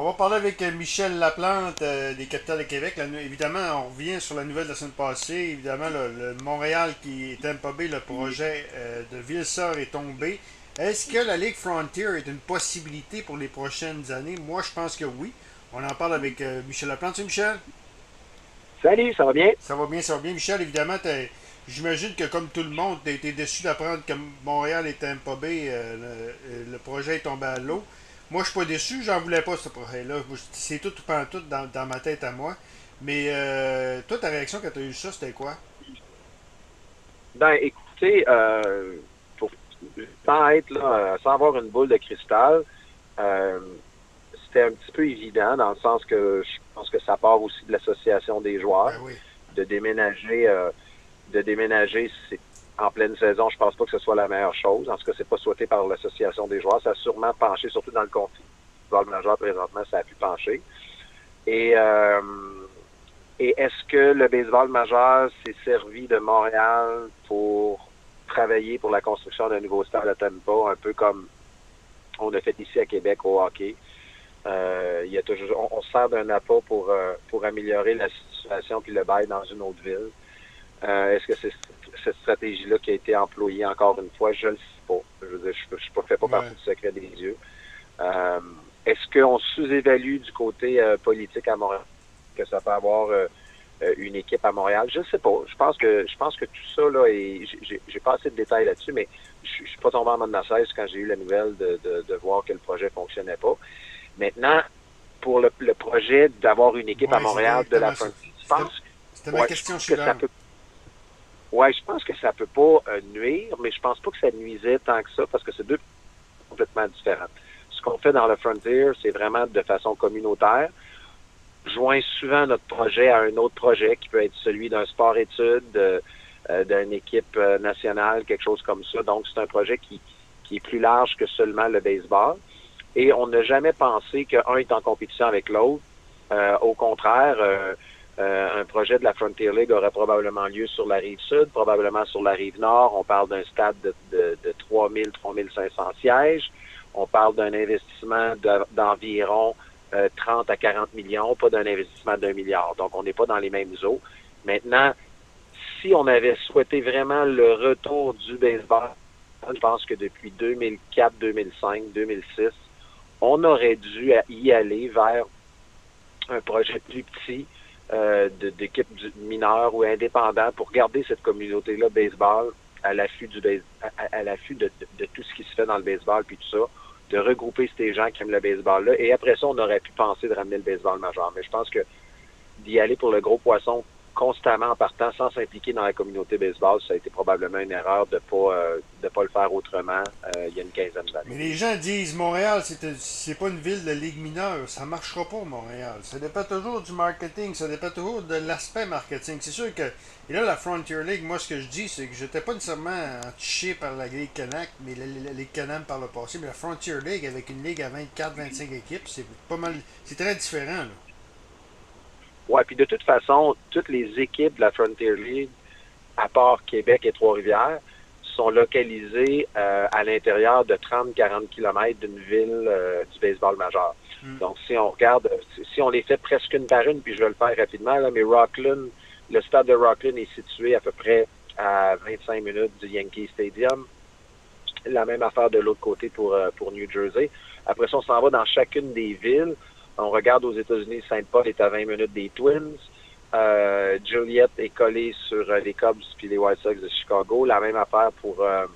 On va parler avec euh, Michel Laplante euh, des Capitales de Québec. évidemment, on revient sur la nouvelle de la semaine passée. Évidemment, le, Montréal qui est impobé, le projet euh, de Villesor est tombé. Est-ce que la Ligue Frontier est une possibilité pour les prochaines années? Moi, je pense que oui. On en parle avec Michel Laplante. Salut, Michel? Salut, ça va bien? Ça va bien, ça va bien. Michel, évidemment, j'imagine que comme tout le monde, tu as été déçu d'apprendre que Montréal est impobé. le, le projet est tombé à l'eau. Moi, je suis pas déçu, j'en voulais pas ce projet-là. C'est tout ou pas tout dans, dans, ma tête à moi. Mais euh, toi, ta réaction quand tu as eu ça, c'était quoi? Ben, écoutez, euh, pour, sans être là, sans avoir une boule de cristal, euh, c'était un petit peu évident dans le sens que je pense que ça part aussi de l'association des joueurs. Ben de déménager, euh, de déménager, c'est en pleine saison, je pense pas que ce soit la meilleure chose. En tout cas, c'est pas souhaité par l'association des joueurs. Ça a sûrement penché, surtout dans le conflit. Le majeur, présentement, ça a pu pencher. Et, euh, est-ce que le baseball majeur s'est servi de Montréal pour travailler pour la construction d'un nouveau stade à Tampa, un peu comme on a fait ici à Québec au hockey? Euh, il y a toujours, on, sert d'un appât pour, euh, pour améliorer la situation puis le bail dans une autre ville. Euh, est-ce que c'est cette stratégie-là qui a été employée encore une fois? Je ne sais pas. Je je ne fais pas partie du secret des yeux. Euh, est-ce qu'on sous-évalue du côté euh, politique à Montréal que ça peut avoir une équipe à Montréal? Je ne sais pas. Je pense que je pense que tout ça, là, et j'ai pas assez de détails là-dessus, mais je, ne suis pas tombé en mode de quand j'ai eu la nouvelle de, de, voir que le projet fonctionnait pas. Maintenant, pour le, projet d'avoir une équipe à Montréal de la fin, je pense, ma question, que ça peut Ouais, je pense que ça peut pas euh, nuire, mais je pense pas que ça nuisait tant que ça parce que c'est deux complètement différents. Ce qu'on fait dans le Frontier, c'est vraiment de façon communautaire. Joint souvent notre projet à un autre projet qui peut être celui d'un sport-études, euh, d'une équipe euh, nationale, quelque chose comme ça. Donc, c'est un projet qui, qui est plus large que seulement le baseball. Et on n'a jamais pensé qu'un est en compétition avec l'autre. au contraire, euh, projet de la Frontier League aurait probablement lieu sur la rive sud, probablement sur la rive nord. On parle d'un stade de, de, de 3000, 3500 sièges. On parle d'un investissement d'environ 30 euh, à 40 millions, pas d'un investissement d'un milliard. Donc, on n'est pas dans les mêmes eaux. Maintenant, si on avait souhaité vraiment le retour du baseball, je pense que depuis 2004, 2005, 2006, on aurait dû y aller vers un projet plus petit, euh, d'équipes mineures ou indépendantes pour garder cette communauté-là baseball à l'affût du à, l'affût de, de, tout ce qui se fait dans le baseball puis tout ça, de regrouper ces gens qui aiment le baseball là. Et après ça, on aurait pu penser de ramener le baseball majeur. Mais je pense que d'y aller pour le gros poisson constamment en partant sans s'impliquer dans la communauté baseball, ça a été probablement une erreur de pas euh, de pas le faire autrement euh, il y a une quinzaine d'années. Mais les gens disent Montréal, c'est pas une ville de ligue mineure, ça marchera pas Montréal. Ça dépend toujours du marketing, ça dépend toujours de l'aspect marketing. C'est sûr que et là la Frontier League, moi ce que je dis, c'est que j'étais pas nécessairement touché par la Ligue Canac, mais la, Ligue Canam par le passé, mais la Frontier League avec une ligue à 24-25 équipes, c'est pas mal, c'est très différent là. Ouais, puis de toute façon, toutes les équipes de la Frontier League, à part Québec et Trois-Rivières, sont localisées euh, à l'intérieur de 30-40 km d'une ville euh, du baseball majeur. Hmm. Donc, si on regarde, si on les fait presque une par une, puis je vais le faire rapidement, là, mais Rockland, le stade de Rockland est situé à peu près à 25 minutes du Yankee Stadium. La même affaire de l'autre côté pour, euh, pour New Jersey. Après ça, on s'en va dans chacune des villes. On regarde aux États-Unis, Saint-Paul est à 20 minutes des Twins. Euh, Juliette est collée sur euh, les Cubs puis les White Sox de Chicago. La même affaire pour, euh,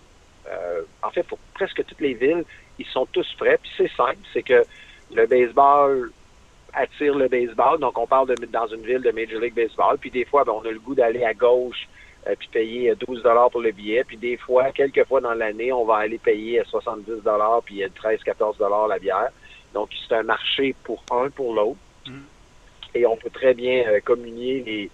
en fait, pour presque toutes les villes. Ils sont tous prêts. Puis c'est simple, c'est que le baseball attire le baseball. Donc on parle de dans une ville de Major League Baseball. Puis des fois, ben, on a le goût d'aller à gauche puis payer 12 dollars pour le billet. Puis des fois, quelques fois dans l'année, on va aller payer 70 dollars puis 13-14 dollars la bière. Donc, c'est un marché pour un, pour l'autre. Mm. Et on peut très bien euh, communier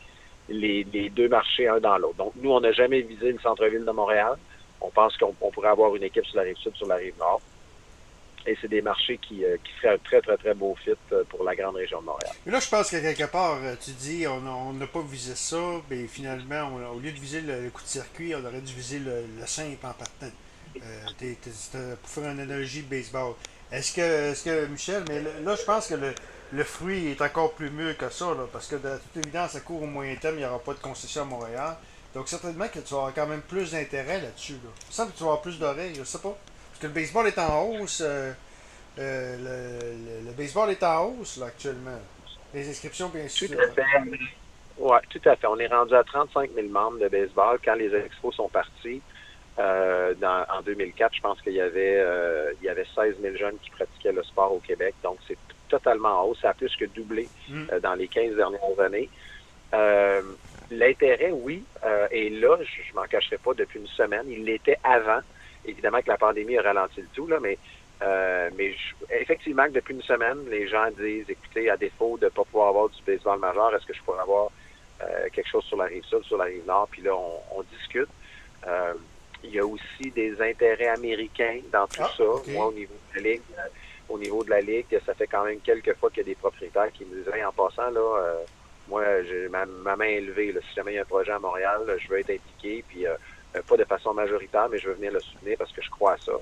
les, les, deux marchés un dans l'autre. Donc, nous, on n'a jamais visé le centre-ville de Montréal. On pense qu'on pourrait avoir une équipe sur la rive sud, sur la rive nord. Et c'est des marchés qui, euh, qui feraient un très, très, très beau fit euh, pour la grande région de Montréal. Mais là, je pense que quelque part, tu dis, on n'a pas visé ça, mais finalement, au lieu de viser le, coup de circuit, on aurait dû viser le, simple en partant. pour faire une analogie baseball. Est-ce que, est que, Michel, mais là, je pense que le, le, fruit est encore plus mieux que ça, là, parce que de toute évidence, à court ou moyen terme, il n'y aura pas de concession à Montréal. Donc, certainement que tu vas avoir quand même plus d'intérêt là-dessus. Là. Semble que tu vas avoir plus d'oreilles, je sais pas. Parce que le baseball est en hausse. Euh, euh, le, baseball est en hausse, là, actuellement. Les inscriptions, bien sûr. Tout à fait. Oui, tout à fait. On est rendu à 35 000 membres de baseball. Quand les expos sont partis, euh, en 2004, je pense qu'il y avait il y avait 16 000 jeunes qui pratiquaient le sport au Québec. Donc, c'est totalement en hausse. Ça a plus que doublé mm. dans les 15 dernières années. L'intérêt, oui, euh, et là, je, m'en cacherai pas depuis une semaine. Il l'était avant. Évidemment que la pandémie a ralenti le tout, là, mais euh, mais effectivement, depuis une semaine, les gens disent, écoutez, à défaut de ne pas pouvoir avoir du baseball majeur, est-ce que je pourrais avoir euh, quelque chose sur la rive sud, sur la rive nord? Puis là, on, discute. Il y a aussi des intérêts américains dans tout ah, ça. Moi, au niveau de la ligue, au niveau de la ligue, ça fait quand même quelques fois qu'il y a des propriétaires qui me disent, en passant là moi, j'ai ma, main est levée. Si jamais il y a un projet à Montréal, je veux être impliqué, puis euh, euh, pas de façon majoritaire, mais je veux venir le soutenir parce que je crois à ça.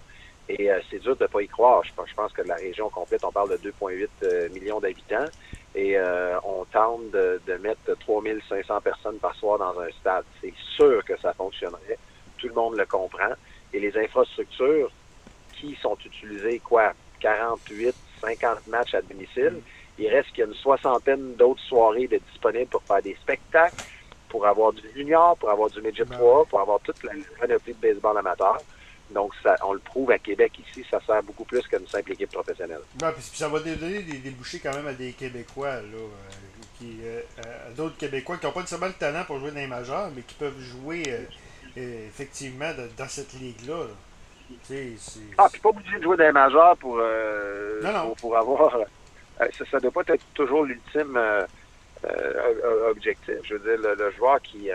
Et euh, c'est dur de ne pas y croire. Je pense, je pense que la région complète, on parle de 2,8 millions d'habitants et on tente de, de mettre 3500 personnes par soir dans un stade. C'est sûr que ça fonctionnerait. Tout le monde le comprend. Et les infrastructures qui sont utilisées, quoi, 48, 50 matchs à domicile, il reste qu'il y a une soixantaine d'autres soirées de disponibles pour faire des spectacles, pour avoir du junior, pour avoir du midget 3, ben pour avoir toute la panoplie de baseball amateur. Donc, ça, on le prouve à Québec ici, ça sert beaucoup plus qu'une simple équipe professionnelle. Puis ça va donner des débouchés quand même à des Québécois, là, euh, qui, euh, à d'autres Québécois qui n'ont pas nécessairement le talent pour jouer dans les majeurs, mais qui peuvent jouer euh, effectivement dans cette ligue-là. Ah, puis pas obligé de jouer les majeurs pour, pour, pour avoir euh, ça ne doit pas être toujours l'ultime euh, euh, objectif. Je veux dire, le, joueur qui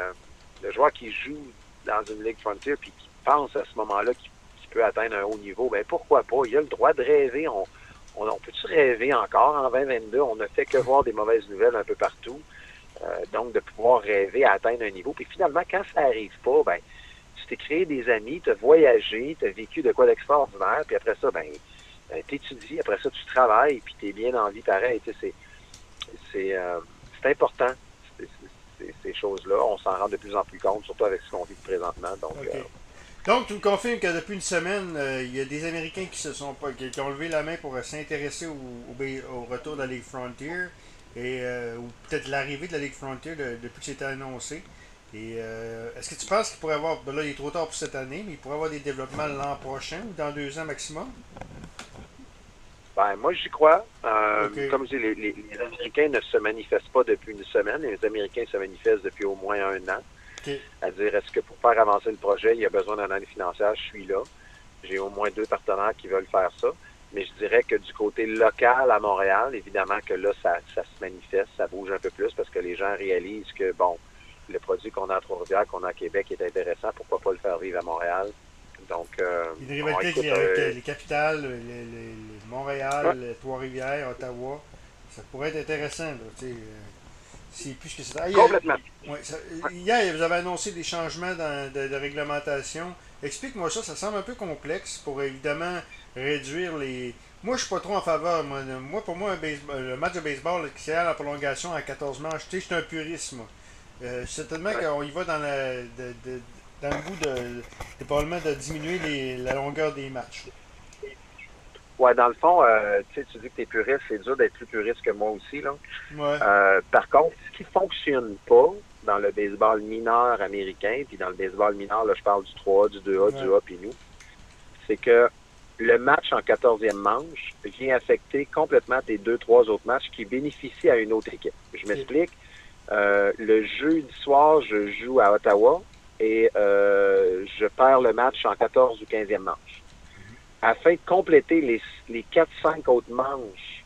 le joueur qui joue dans une Ligue Frontier puis qui pense à ce moment-là qu'il peut atteindre un haut niveau, ben pourquoi pas? Il a le droit de rêver. On, on, peut-tu rêver encore en 2022? On ne fait que voir des mauvaises nouvelles un peu partout. Donc, de pouvoir rêver à atteindre un niveau. Puis finalement, quand ça n'arrive pas, ben, tu t'es créé des amis, tu as voyagé, tu as vécu de quoi d'extraordinaire, puis après ça, ben, ben, tu étudies, après ça, tu travailles, puis tu es bien en vie pareil. C'est, c'est, euh, c'est important, ces choses-là. On s'en rend de plus en plus compte, surtout avec ce qu'on vit présentement. Donc, euh, donc, tu me confirmes que depuis une semaine, euh, il y a des Américains qui se sont pas, qui, ont levé la main pour s'intéresser au, au, retour de la Ligue Frontier et ou peut-être l'arrivée de la Ligue Frontier depuis que c'était annoncé. Et est-ce que tu penses qu'il pourrait y avoir, ben là il est trop tard pour cette année, mais il pourrait y avoir des développements l'an prochain ou dans deux ans maximum? Ben, moi, j'y crois. Euh, comme je dis, les, les, Américains ne se manifestent pas depuis une semaine. Les Américains se manifestent depuis au moins un an. À dire, est-ce que pour faire avancer le projet, il y a besoin d'un année financière? Je suis là. J'ai au moins deux partenaires qui veulent faire ça. Mais je dirais que du côté local à Montréal, évidemment que là, ça, ça se manifeste, ça bouge un peu plus parce que les gens réalisent que, bon, le produit qu'on a à Trois-Rivières, qu'on a à Québec est intéressant. Pourquoi pas le faire vivre à Montréal? Donc, euh, une rivalité avec, euh, les capitales, les, Montréal, Trois-Rivières, Ottawa, ça pourrait être intéressant. Là, euh, c'est plus que ça. Complètement. hier, vous avez annoncé des changements de, réglementation. Explique-moi ça, ça semble un peu complexe pour évidemment réduire les. Moi, je suis pas trop en faveur. Moi, pour moi, un baseball, le match de baseball qui est à la prolongation à 14 manches, sais, c'est un purisme. Euh, certainement qu'on y va dans, la, dans le bout de, probablement de diminuer la longueur des matchs. Ouais, dans le fond, euh, tu dis que tu es puriste, c'est dur d'être plus puriste que moi aussi. Là. Euh, par contre, ce qui fonctionne pas dans le baseball mineur américain, puis dans le baseball mineur, là, je parle du 3A, du 2A, du A, puis nous, c'est que le match en 14e manche vient affecter complètement tes deux, trois autres matchs qui bénéficient à une autre équipe. Je m'explique. Euh, le jeudi soir, je joue à Ottawa et euh, je perds le match en 14 ou 15e manche. Afin de compléter les, les 4-5 autres manches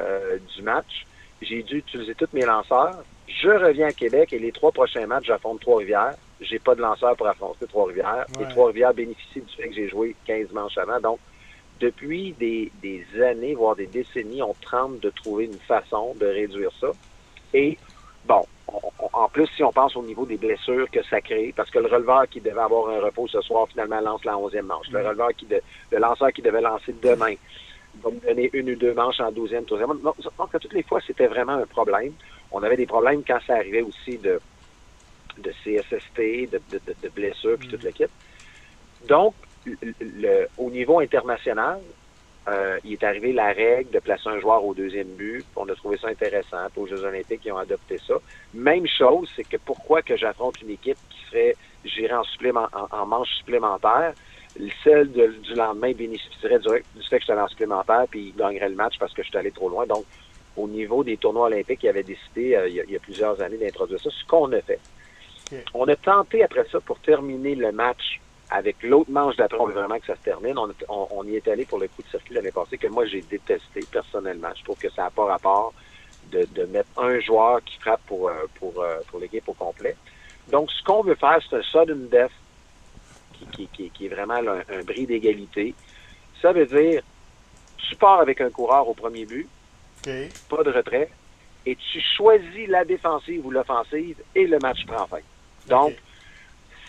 euh, du match, j'ai dû utiliser tous mes lanceurs. Je reviens à Québec et les trois prochains matchs, j'affronte Trois-Rivières. J'ai pas de lanceur pour affronter Trois-Rivières. Et Trois-Rivières bénéficient du fait que j'ai joué 15 manches avant. Donc, depuis des, des années, voire des décennies, on tente de trouver une façon de réduire ça. Et bon, en plus, si on pense au niveau des blessures que ça crée, parce que le releveur qui devait avoir un repos ce soir, finalement, lance la onzième manche. Le mm. releveur qui le lanceur qui devait lancer demain. va me donner une ou deux manches en douzième, troisième. Donc, donc, toutes les fois, c'était vraiment un problème. On avait des problèmes quand ça arrivait aussi de, de CSST, de, de, de blessures, puis toute l'équipe. Donc, le, au niveau international, euh, il est arrivé la règle de placer un joueur au deuxième but. On a trouvé ça intéressant. Aux Jeux olympiques, ils ont adopté ça. Même chose, c'est que pourquoi que j'affronte une équipe qui serait gérée en, supplément, en, manche supplémentaire, celle du lendemain bénéficierait du, fait que je suis allé en supplémentaire puis il gagnerait le match parce que je suis allé trop loin. Donc, au niveau des tournois olympiques, il avait décidé euh, il, y a, plusieurs années d'introduire ça, ce qu'on a fait. On a tenté après ça pour terminer le match avec l'autre manche d'après, on veut vraiment que ça se termine. On, y est allé pour le coup de circuit l'année passée que moi j'ai détesté personnellement. Je trouve que ça n'a pas rapport de, mettre un joueur qui frappe pour, euh, pour, euh, pour l'équipe au complet. Donc, ce qu'on veut faire, c'est un sudden death qui, qui, est vraiment un, bris d'égalité. Ça veut dire, tu pars avec un coureur au premier but, pas de retrait, et tu choisis la défensive ou l'offensive et le match prend fin. Donc,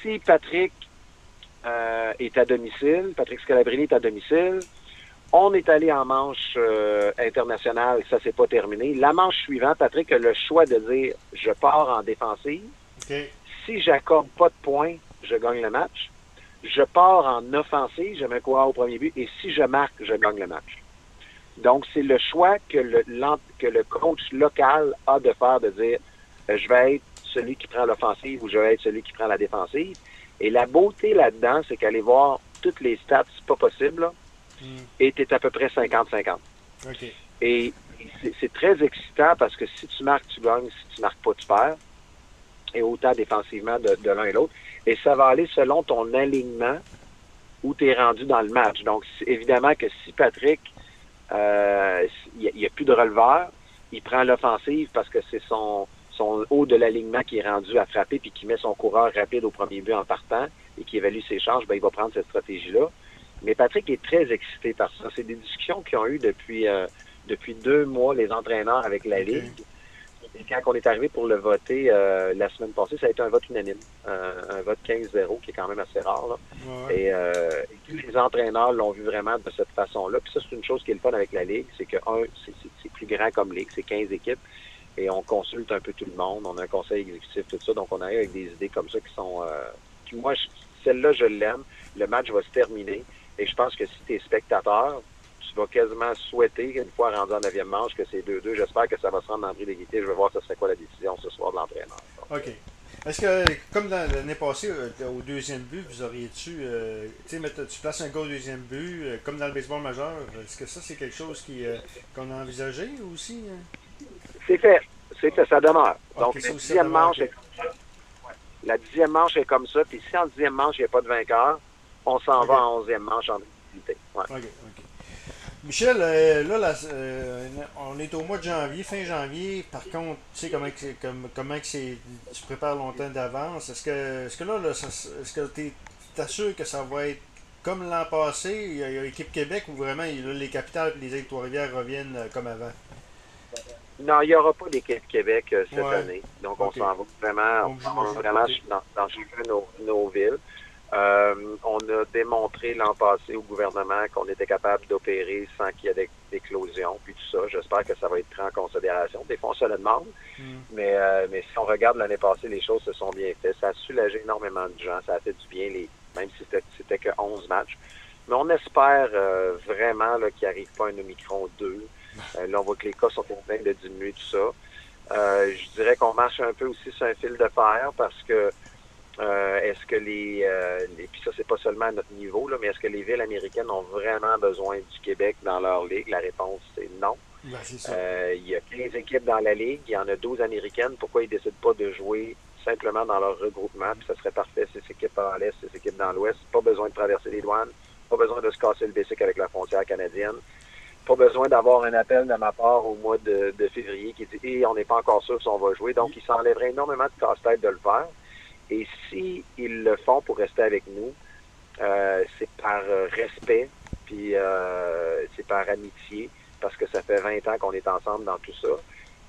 si Patrick euh, est à domicile. Patrick Scalabrini est à domicile. On est allé en manche euh, internationale, ça s'est pas terminé. La manche suivante, Patrick a le choix de dire je pars en défensive. Si j'accorde pas de points, je gagne le match. Je pars en offensive, je mets quoi au premier but, et si je marque, je gagne le match. Donc, c'est le choix que le, que le coach local a de faire, de dire euh, je vais être celui qui prend l'offensive ou je vais être celui qui prend la défensive. Et la beauté là-dedans, c'est qu'aller voir toutes les stats, c'est pas possible, hmm. et tu es à peu près 50-50. Et c'est très excitant parce que si tu marques, tu gagnes, si tu marques pas, tu perds. Et autant défensivement de, l'un et l'autre. Et ça va aller selon ton alignement où tu es rendu dans le match. Donc, évidemment que si Patrick, il euh, n'y a, plus de releveur, il prend l'offensive parce que c'est son, son haut de l'alignement qui est rendu à frapper puis qui met son coureur rapide au premier but en partant et qui évalue ses chances, ben, il va prendre cette stratégie-là. Mais Patrick est très excité par ça. C'est des discussions qu'ils ont eues depuis, euh, depuis deux mois, les entraîneurs avec la Ligue. Et quand on est arrivé pour le voter euh, la semaine passée, ça a été un vote unanime, un vote 15-0, qui est quand même assez rare. Et, euh, et, tous les entraîneurs l'ont vu vraiment de cette façon-là. Puis ça, c'est une chose qui est le fun avec la Ligue, c'est que, un, c'est plus grand comme Ligue, c'est 15 équipes et on consulte un peu tout le monde. On a un conseil exécutif, tout ça. Donc, on arrive avec des idées comme ça qui sont... Euh, moi, celle-là, je l'aime. Le match va se terminer. Et je pense que si tu es spectateur, tu vas quasiment souhaiter, une fois rendu en neuvième manche, que c'est 2-2. J'espère que ça va se rendre en d'égalité. Je vais voir ce serait quoi la décision ce soir de l'entraîneur. OK. Est-ce que, comme l'année passée, euh, au deuxième but, vous auriez-tu, euh, tu places un gars au deuxième but, euh, comme dans le baseball majeur, est-ce que ça, c'est quelque chose qu'on a envisagé aussi? Hein? C'est fait. C'est fait, ça demeure. Donc, la dixième manche est comme ça. La dixième manche est comme ça. Puis si en dixième manche, il n'y a pas de vainqueur, on s'en va en onzième manche en activité. Ouais. Michel, euh, là, euh, on est au mois de janvier, fin janvier. Par contre, tu sais comment, comme, comment que tu prépares longtemps d'avance. Est-ce que, est-ce que là, est-ce que tu t'assures que ça va être comme l'an passé, il y a, l'équipe Québec où vraiment les capitales et les aides rivières reviennent euh, comme avant? Non, il n'y aura pas d'équipe Québec euh, cette année. Donc, on s'en va vraiment, vraiment dans, dans chacune nos, nos villes. Euh, on a démontré l'an passé au gouvernement qu'on était capable d'opérer sans qu'il y ait d'éclosion, puis tout ça. J'espère que ça va être pris en considération. Des fois, on se le demande, mm. mais, euh, mais si on regarde l'année passée, les choses se sont bien faites. Ça a soulagé énormément de gens. Ça a fait du bien, les, même si c'était que 11 matchs. Mais on espère vraiment qu'il n'y arrive pas un Omicron 2 euh, là, on voit que les cas sont en train de diminuer, tout ça. Euh, je dirais qu'on marche un peu aussi sur un fil de fer parce que euh, est-ce que les, les puis ça c'est pas seulement à notre niveau là, mais est-ce que les villes américaines ont vraiment besoin du Québec dans leur ligue? La réponse c'est non. Ben, il y a 15 équipes dans la ligue, il y en a 12 américaines. Pourquoi ils décident pas de jouer simplement dans leur regroupement? Puis ça serait parfait ces équipes dans l'est, ces équipes dans l'ouest. Pas besoin de traverser les douanes, pas besoin de se casser le bicycle avec la frontière canadienne pas besoin d'avoir un appel de ma part au mois de, février qui dit et on n'est pas encore sûr si on va jouer. Donc, il s'enlèverait énormément de casse-tête de le faire. Et si ils le font pour rester avec nous, euh, c'est par respect, puis euh, c'est par amitié, parce que ça fait 20 ans qu'on est ensemble dans tout ça.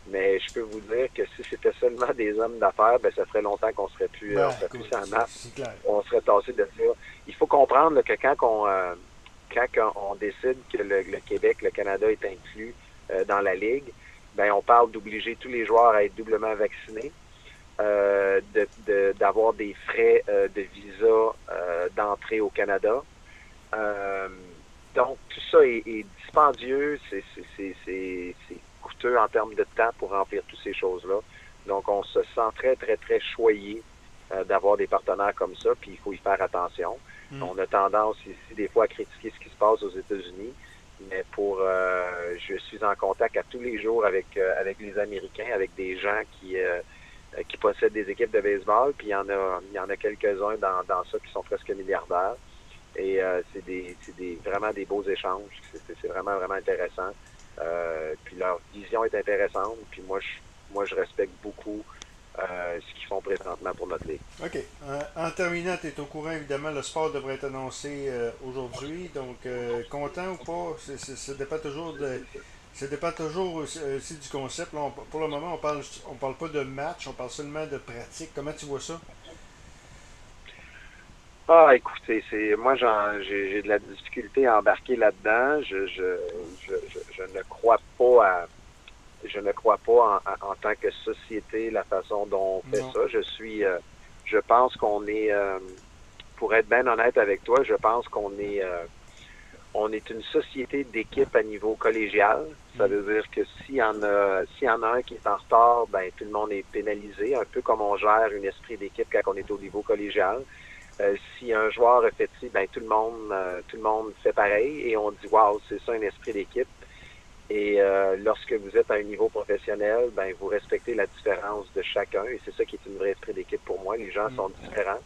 Mais je peux vous dire que si c'était seulement des hommes d'affaires, ben ça ferait longtemps qu'on serait plus, on serait plus en masse. On serait tassé de ça. Il faut comprendre que quand on, euh, quand on décide que le, Québec, le Canada est inclus dans la Ligue, ben on parle d'obliger tous les joueurs à être doublement vaccinés. Euh, d'avoir des frais euh, de visa euh, d'entrée au Canada. donc, tout ça est, dispendieux, c'est coûteux en termes de temps pour remplir toutes ces choses-là. Donc, on se sent très, très, très choyé d'avoir des partenaires comme ça, puis il faut y faire attention. Mm. On a tendance ici des fois à critiquer ce qui se passe aux États-Unis, mais pour je suis en contact à tous les jours avec avec les Américains, avec des gens qui euh, qui possèdent des équipes de baseball, puis il y en a, il y en a quelques-uns dans, dans ça qui sont presque milliardaires. Et euh, c'est des, des, vraiment des beaux échanges. C'est vraiment, vraiment intéressant. Euh, puis leur vision est intéressante. Puis moi, je, moi, je respecte beaucoup euh, ce qu'ils font présentement pour notre ligue. OK. en terminant, tu es au courant, évidemment, le sport devrait être annoncé aujourd'hui. Donc, content ou pas, ça dépend toujours de, ça dépend toujours aussi, du concept. pour le moment, on parle on parle pas de match, on parle seulement de pratique. Comment tu vois ça? Ah, écoutez, c'est moi j'ai de la difficulté à embarquer là-dedans. Je, je, je, je, ne crois pas à je ne crois pas en, tant que société la façon dont on fait ça. Je suis euh, je pense qu'on est euh, pour être bien honnête avec toi, je pense qu'on est euh, on est une société d'équipe à niveau collégial. Ça veut dire que s'il y en a, s'il y en a un qui est en retard, ben tout le monde est pénalisé, un peu comme on gère un esprit d'équipe quand on est au niveau collégial. Euh, si un joueur est fait ben tout le monde, euh, tout le monde fait pareil et on dit waouh, c'est ça un esprit d'équipe. Et euh, lorsque vous êtes à un niveau professionnel, ben vous respectez la différence de chacun et c'est ça qui est une vraie esprit d'équipe pour moi. Les gens mm. sont différents.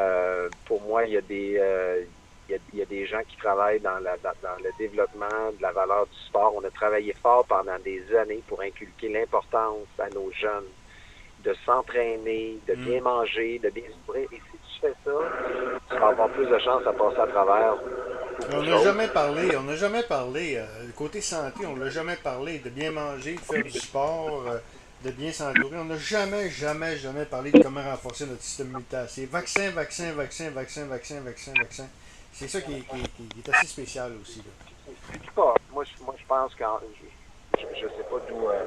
Euh, pour moi, il y a des il y, a, des gens qui travaillent dans, la, dans, le développement de la valeur du sport. On a travaillé fort pendant des années pour inculquer l'importance à nos jeunes de s'entraîner, de bien mm. manger, de bien se Et si tu fais ça, tu vas avoir plus de chances à passer à travers. On n'a jamais parlé, on n'a jamais parlé, euh, côté santé, on n'a jamais parlé de bien manger, de faire du sport, euh, de bien s'entourer. On n'a jamais, jamais, jamais parlé de comment renforcer notre système immunitaire. C'est vaccin, vaccin, vaccin, vaccin, vaccin, vaccin, vaccin. C'est ça qui est, qui, est, assez spécial aussi. Là. Moi, je, moi, je pense que je, je sais pas d'où. Euh,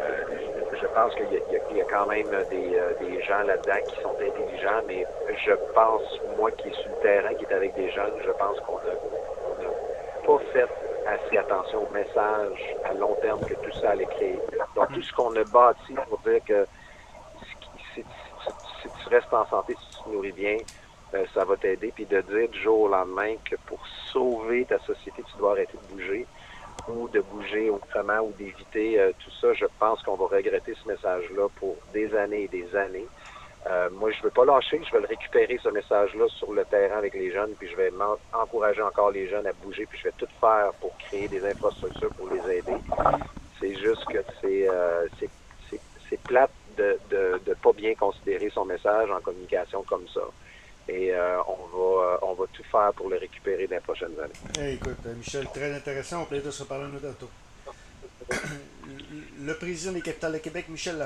euh, je pense qu'il y, a quand même des, euh, des gens là-dedans qui sont intelligents, mais je pense, moi qui est sur le terrain, qui est avec des jeunes, je pense qu'on n'a pas fait assez attention au message à long terme que tout ça allait créer. Donc, tout ce qu'on a bâti pour dire que si, si tu restes en santé, si tu te nourris bien, euh, ça va t'aider. Puis de dire du jour au lendemain que pour sauver ta société, tu dois arrêter de bouger ou de bouger autrement ou d'éviter euh, tout ça, je pense qu'on va regretter ce message-là pour des années et des années. Euh, moi, je veux pas lâcher, je vais le récupérer, ce message-là, sur le terrain avec les jeunes, puis je vais encourager encore les jeunes à bouger, puis je vais tout faire pour créer des infrastructures pour les aider. C'est juste que c'est c'est plate de, de, de pas bien considérer son message en communication comme ça et euh, on, va, euh, on va tout faire pour le récupérer dans les prochaines années. écoute, euh, Michel, très intéressant. On peut de se parler nous tantôt. le président des Capitales de Québec, Michel